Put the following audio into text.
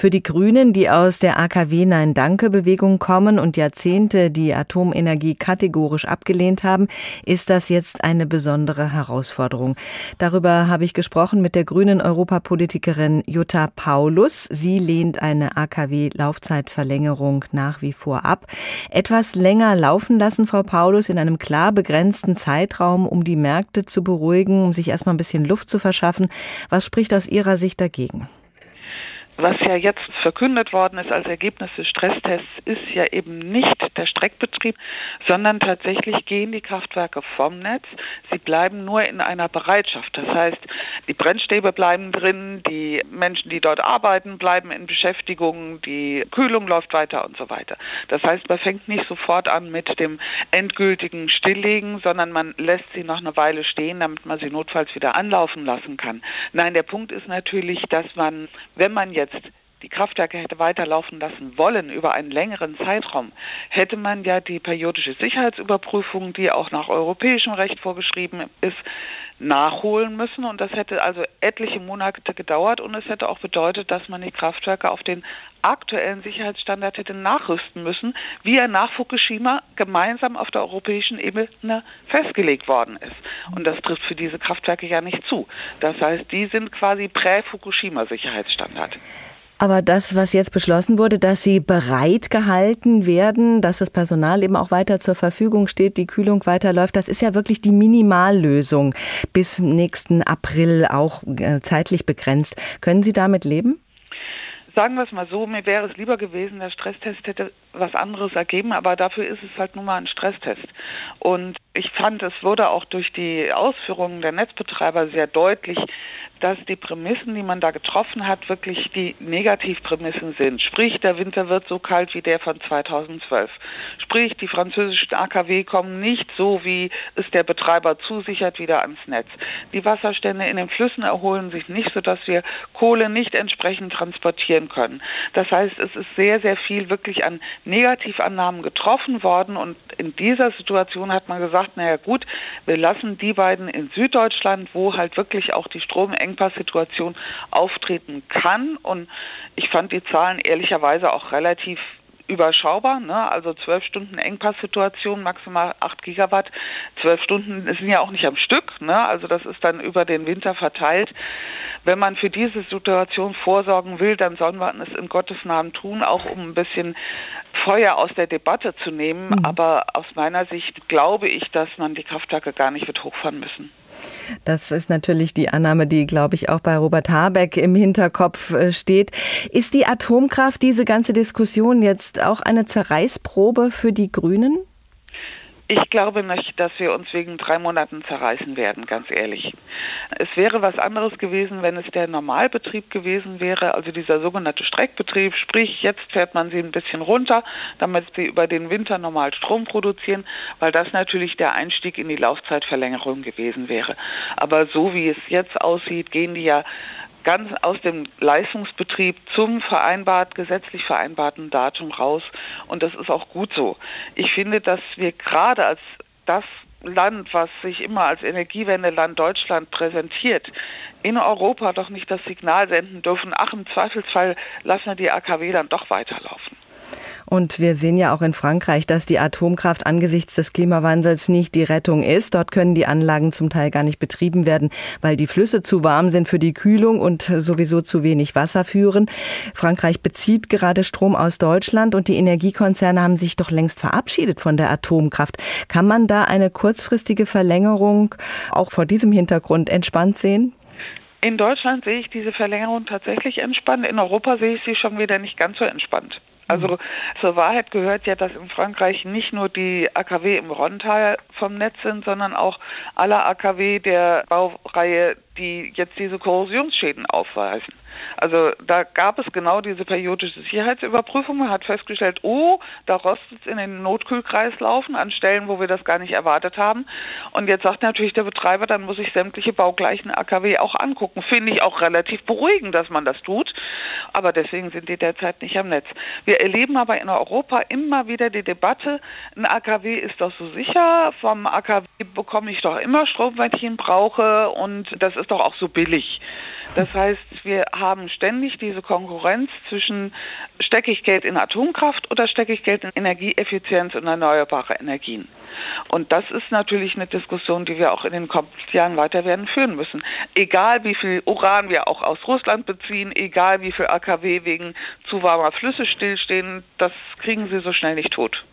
Für die Grünen, die aus der AKW Nein Danke Bewegung kommen und Jahrzehnte die Atomenergie kategorisch abgelehnt haben, ist das jetzt eine besondere Herausforderung. Darüber habe ich gesprochen mit der grünen Europapolitikerin Jutta Paulus. Sie lehnt eine AKW-Laufzeitverlängerung nach wie vor ab. Etwas länger laufen lassen, Frau Paulus, in einem klar begrenzten Zeitraum, um die Märkte zu beruhigen, um sich erstmal ein bisschen Luft zu verschaffen. Was spricht aus Ihrer Sicht dagegen? Was ja jetzt verkündet worden ist als Ergebnis des Stresstests, ist ja eben nicht der Streckbetrieb, sondern tatsächlich gehen die Kraftwerke vom Netz. Sie bleiben nur in einer Bereitschaft. Das heißt, die Brennstäbe bleiben drin, die Menschen, die dort arbeiten, bleiben in Beschäftigung, die Kühlung läuft weiter und so weiter. Das heißt, man fängt nicht sofort an mit dem endgültigen Stilllegen, sondern man lässt sie noch eine Weile stehen, damit man sie notfalls wieder anlaufen lassen kann. Nein, der Punkt ist natürlich, dass man, wenn man jetzt jetzt die Kraftwerke hätte weiterlaufen lassen wollen über einen längeren Zeitraum, hätte man ja die periodische Sicherheitsüberprüfung, die auch nach europäischem Recht vorgeschrieben ist, nachholen müssen. Und das hätte also etliche Monate gedauert und es hätte auch bedeutet, dass man die Kraftwerke auf den aktuellen Sicherheitsstandard hätte nachrüsten müssen, wie er nach Fukushima gemeinsam auf der europäischen Ebene festgelegt worden ist. Und das trifft für diese Kraftwerke ja nicht zu. Das heißt, die sind quasi Prä-Fukushima-Sicherheitsstandard. Aber das, was jetzt beschlossen wurde, dass sie bereit gehalten werden, dass das Personal eben auch weiter zur Verfügung steht, die Kühlung weiterläuft, das ist ja wirklich die Minimallösung bis nächsten April auch äh, zeitlich begrenzt. Können Sie damit leben? Sagen wir es mal so, mir wäre es lieber gewesen, der Stresstest hätte was anderes ergeben, aber dafür ist es halt nun mal ein Stresstest. Und ich fand, es wurde auch durch die Ausführungen der Netzbetreiber sehr deutlich, dass die Prämissen, die man da getroffen hat, wirklich die Negativprämissen sind. Sprich, der Winter wird so kalt wie der von 2012. Sprich, die französischen AKW kommen nicht so, wie es der Betreiber zusichert, wieder ans Netz. Die Wasserstände in den Flüssen erholen sich nicht, sodass wir Kohle nicht entsprechend transportieren können. Das heißt, es ist sehr, sehr viel wirklich an Negativannahmen getroffen worden und in dieser Situation hat man gesagt, naja gut, wir lassen die beiden in Süddeutschland, wo halt wirklich auch die Stromengpasssituation auftreten kann und ich fand die Zahlen ehrlicherweise auch relativ überschaubar, ne? also zwölf Stunden Engpasssituation, maximal acht Gigawatt. Zwölf Stunden sind ja auch nicht am Stück, ne? also das ist dann über den Winter verteilt. Wenn man für diese Situation vorsorgen will, dann soll man es in Gottes Namen tun, auch um ein bisschen Feuer aus der Debatte zu nehmen. Mhm. Aber aus meiner Sicht glaube ich, dass man die Kraftwerke gar nicht wird hochfahren müssen. Das ist natürlich die Annahme, die, glaube ich, auch bei Robert Habeck im Hinterkopf äh, steht. Ist die Atomkraft, diese ganze Diskussion jetzt auch eine Zerreißprobe für die Grünen? Ich glaube nicht, dass wir uns wegen drei Monaten zerreißen werden, ganz ehrlich. Es wäre was anderes gewesen, wenn es der Normalbetrieb gewesen wäre, also dieser sogenannte Streckbetrieb, sprich jetzt fährt man sie ein bisschen runter, damit sie über den Winter normal Strom produzieren, weil das natürlich der Einstieg in die Laufzeitverlängerung gewesen wäre. Aber so wie es jetzt aussieht, gehen die ja ganz aus dem Leistungsbetrieb zum vereinbart, gesetzlich vereinbarten Datum raus. Und das ist auch gut so. Ich finde, dass wir gerade als das Land, was sich immer als Energiewendeland Deutschland präsentiert, in Europa doch nicht das Signal senden dürfen, ach, im Zweifelsfall lassen wir die AKW dann doch weiterlaufen. Und wir sehen ja auch in Frankreich, dass die Atomkraft angesichts des Klimawandels nicht die Rettung ist. Dort können die Anlagen zum Teil gar nicht betrieben werden, weil die Flüsse zu warm sind für die Kühlung und sowieso zu wenig Wasser führen. Frankreich bezieht gerade Strom aus Deutschland und die Energiekonzerne haben sich doch längst verabschiedet von der Atomkraft. Kann man da eine kurzfristige Verlängerung auch vor diesem Hintergrund entspannt sehen? In Deutschland sehe ich diese Verlängerung tatsächlich entspannt. In Europa sehe ich sie schon wieder nicht ganz so entspannt. Also mhm. zur Wahrheit gehört ja, dass in Frankreich nicht nur die AKW im Rontal vom Netz sind, sondern auch alle AKW der Baureihe, die jetzt diese Korrosionsschäden aufweisen. Also da gab es genau diese periodische Sicherheitsüberprüfung. Man hat festgestellt, oh, da rostet es in den Notkühlkreislaufen an Stellen, wo wir das gar nicht erwartet haben. Und jetzt sagt natürlich der Betreiber, dann muss ich sämtliche baugleichen AKW auch angucken. Finde ich auch relativ beruhigend, dass man das tut. Aber deswegen sind die derzeit nicht am Netz. Wir erleben aber in Europa immer wieder die Debatte, ein AKW ist doch so sicher, vom AKW bekomme ich doch immer Strom, wenn ich ihn brauche und das ist doch auch so billig. Das heißt, wir haben ständig diese Konkurrenz zwischen stecke ich Geld in Atomkraft oder stecke ich Geld in Energieeffizienz und erneuerbare Energien. Und das ist natürlich eine Diskussion, die wir auch in den kommenden Jahren weiter werden führen müssen. Egal wie viel Uran wir auch aus Russland beziehen, egal wie viel AKW wegen zu warmer Flüsse stillstehen, das kriegen sie so schnell nicht tot.